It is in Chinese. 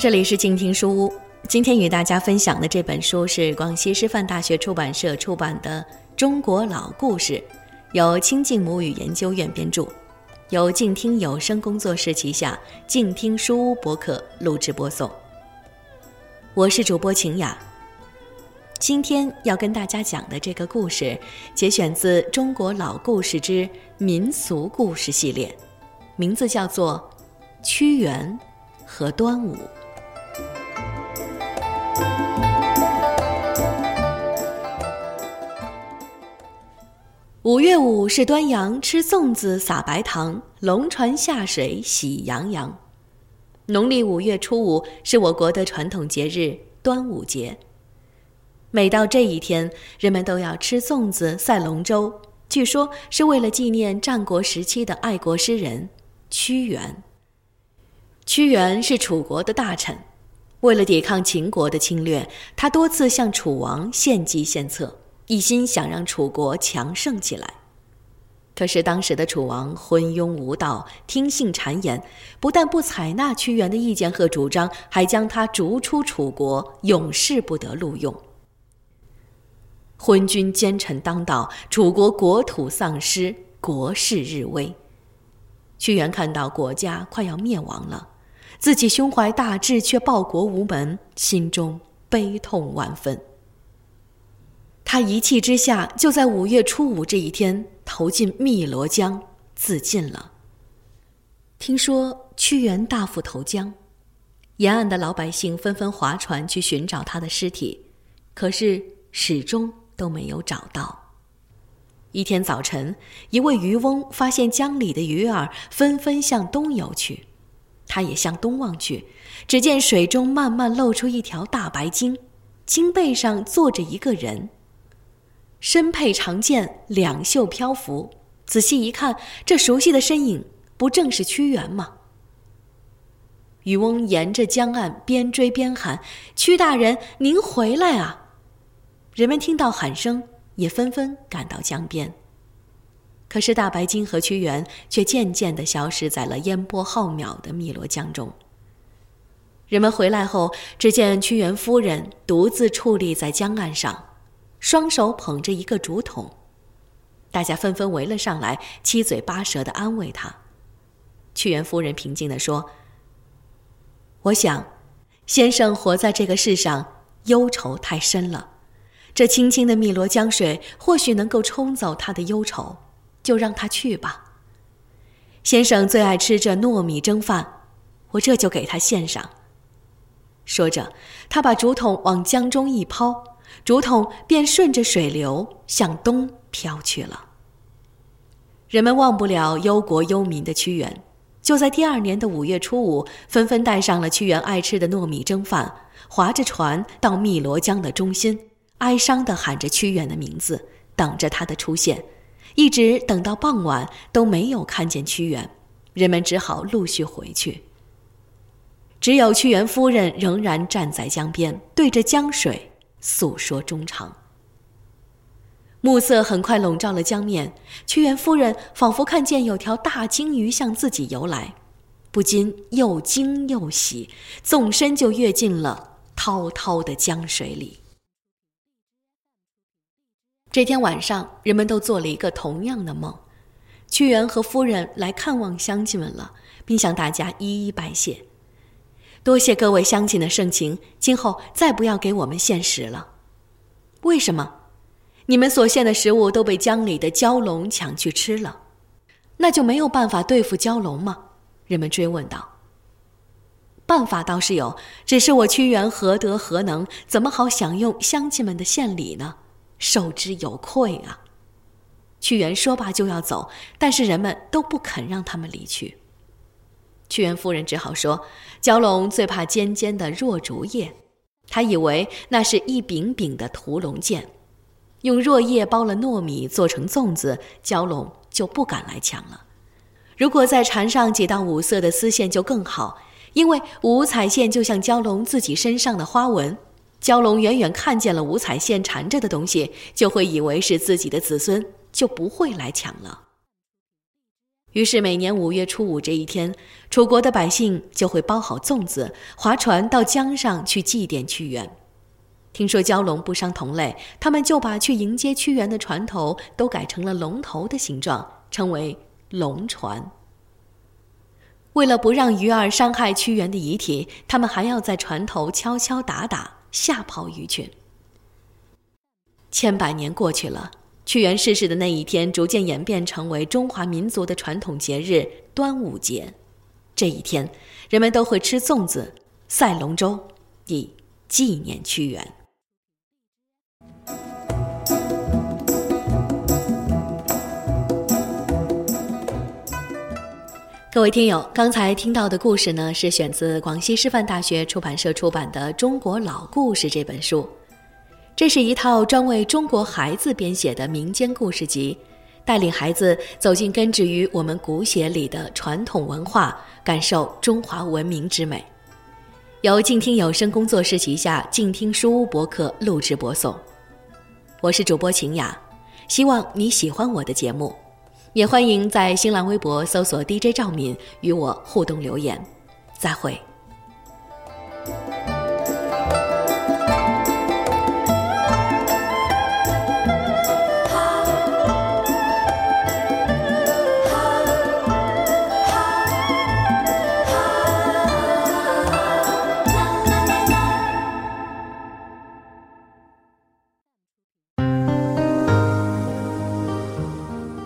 这里是静听书屋，今天与大家分享的这本书是广西师范大学出版社出版的《中国老故事》，由清静母语研究院编著，由静听有声工作室旗下静听书屋博客录制播送。我是主播晴雅。今天要跟大家讲的这个故事，节选自《中国老故事之民俗故事系列》，名字叫做《屈原和端午》。五月五是端阳，吃粽子撒白糖，龙船下水喜洋洋。农历五月初五是我国的传统节日端午节。每到这一天，人们都要吃粽子、赛龙舟，据说是为了纪念战国时期的爱国诗人屈原。屈原是楚国的大臣。为了抵抗秦国的侵略，他多次向楚王献计献策，一心想让楚国强盛起来。可是当时的楚王昏庸无道，听信谗言，不但不采纳屈原的意见和主张，还将他逐出楚国，永世不得录用。昏君奸臣当道，楚国国土丧失，国势日危。屈原看到国家快要灭亡了。自己胸怀大志，却报国无门，心中悲痛万分。他一气之下，就在五月初五这一天投进汨罗江自尽了。听说屈原大幅投江，沿岸的老百姓纷纷划船去寻找他的尸体，可是始终都没有找到。一天早晨，一位渔翁发现江里的鱼儿纷纷向东游去。他也向东望去，只见水中慢慢露出一条大白鲸，鲸背上坐着一个人，身佩长剑，两袖漂浮。仔细一看，这熟悉的身影不正是屈原吗？渔翁沿着江岸边追边喊：“屈大人，您回来啊！”人们听到喊声，也纷纷赶到江边。可是大白鲸和屈原却渐渐地消失在了烟波浩渺的汨罗江中。人们回来后，只见屈原夫人独自矗立在江岸上，双手捧着一个竹筒。大家纷纷围了上来，七嘴八舌地安慰她。屈原夫人平静地说：“我想，先生活在这个世上，忧愁太深了。这清清的汨罗江水，或许能够冲走他的忧愁。”就让他去吧。先生最爱吃这糯米蒸饭，我这就给他献上。说着，他把竹筒往江中一抛，竹筒便顺着水流向东飘去了。人们忘不了忧国忧民的屈原，就在第二年的五月初五，纷纷带上了屈原爱吃的糯米蒸饭，划着船到汨罗江的中心，哀伤地喊着屈原的名字，等着他的出现。一直等到傍晚都没有看见屈原，人们只好陆续回去。只有屈原夫人仍然站在江边，对着江水诉说衷肠。暮色很快笼罩了江面，屈原夫人仿佛看见有条大鲸鱼向自己游来，不禁又惊又喜，纵身就跃进了滔滔的江水里。这天晚上，人们都做了一个同样的梦：屈原和夫人来看望乡亲们了，并向大家一一拜谢。多谢各位乡亲的盛情，今后再不要给我们献食了。为什么？你们所献的食物都被江里的蛟龙抢去吃了，那就没有办法对付蛟龙吗？人们追问道。办法倒是有，只是我屈原何德何能，怎么好享用乡亲们的献礼呢？受之有愧啊！屈原说罢就要走，但是人们都不肯让他们离去。屈原夫人只好说：“蛟龙最怕尖尖的箬竹叶，他以为那是一柄柄的屠龙剑。用箬叶包了糯米做成粽子，蛟龙就不敢来抢了。如果再缠上几道五色的丝线就更好，因为五彩线就像蛟龙自己身上的花纹。”蛟龙远远看见了五彩线缠着的东西，就会以为是自己的子孙，就不会来抢了。于是每年五月初五这一天，楚国的百姓就会包好粽子，划船到江上去祭奠屈原。听说蛟龙不伤同类，他们就把去迎接屈原的船头都改成了龙头的形状，称为龙船。为了不让鱼儿伤害屈原的遗体，他们还要在船头敲敲打打，吓跑鱼群。千百年过去了，屈原逝世的那一天，逐渐演变成为中华民族的传统节日——端午节。这一天，人们都会吃粽子、赛龙舟，以纪念屈原。各位听友，刚才听到的故事呢，是选自广西师范大学出版社出版的《中国老故事》这本书。这是一套专为中国孩子编写的民间故事集，带领孩子走进根植于我们骨血里的传统文化，感受中华文明之美。由静听有声工作室旗下静听书屋博客录制播送。我是主播晴雅，希望你喜欢我的节目。也欢迎在新浪微博搜索 DJ 赵敏与我互动留言，再会。